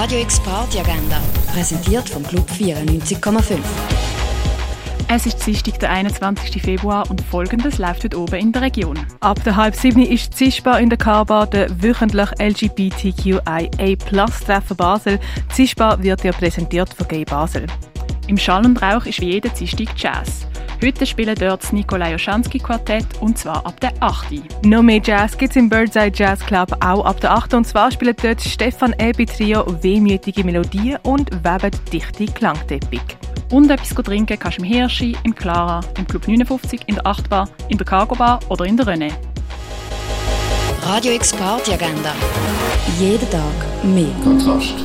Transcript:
Radio X Party Agenda, präsentiert vom Club 94,5. Es ist Dienstag, der 21. Februar und folgendes läuft heute oben in der Region. Ab der halb sieben ist Zischbar in der Karbar der wöchentliche LGBTQIA-Plus-Treffen Basel. Zischbar wird ja präsentiert von Gay Basel. Im Schall und Rauch ist wie jeden Dienstag Jazz. Heute spielen dort das Nikolai Oschanski Quartett und zwar ab der 8. Noch mehr Jazz gibt es im Birdseye Jazz Club auch ab der 8. Und zwar spielen dort Stefan Ebi Trio wehmütige Melodien und weben dichte Klangteppich. Und etwas trinken kannst du im Hirschi, im Clara, im Club 59, in der 8 Bar, in der Cargo Bar oder in der René. Radio X Party Agenda. Jeden Tag mehr. Kontrast.